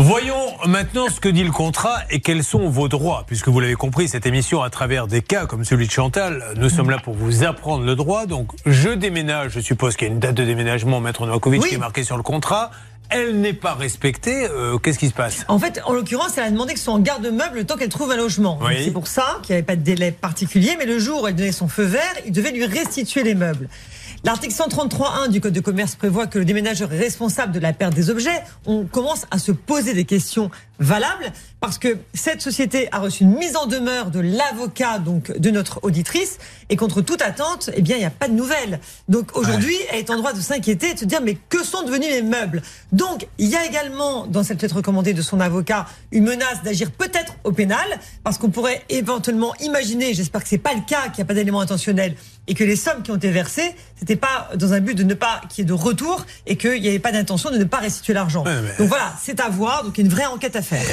Voyons maintenant ce que dit le contrat et quels sont vos droits. Puisque vous l'avez compris, cette émission, à travers des cas comme celui de Chantal, nous sommes là pour vous apprendre le droit. Donc, je déménage, je suppose qu'il y a une date de déménagement, Maître Novakovic, qui est marquée sur le contrat elle n'est pas respectée, euh, qu'est-ce qui se passe? En fait, en l'occurrence, elle a demandé que ce soit en garde-meuble le temps qu'elle trouve un logement. C'est pour ça qu'il n'y avait pas de délai particulier, mais le jour où elle donnait son feu vert, il devait lui restituer les meubles. L'article 133.1 du Code de commerce prévoit que le déménageur est responsable de la perte des objets. On commence à se poser des questions valables parce que cette société a reçu une mise en demeure de l'avocat donc de notre auditrice et contre toute attente, eh bien il n'y a pas de nouvelles. Donc aujourd'hui, elle est en droit de s'inquiéter et de se dire mais que sont devenus les meubles? Donc il y a également dans cette lettre recommandée de son avocat une menace d'agir peut-être au pénal parce qu'on pourrait éventuellement imaginer, j'espère que c'est pas le cas, qu'il n'y a pas d'éléments intentionnels et que les sommes qui ont été versées, c'était pas dans un but de ne pas qu'il y ait de retour et qu'il n'y avait pas d'intention de ne pas restituer l'argent. Donc voilà, c'est à voir. Donc il y a une vraie enquête à faire.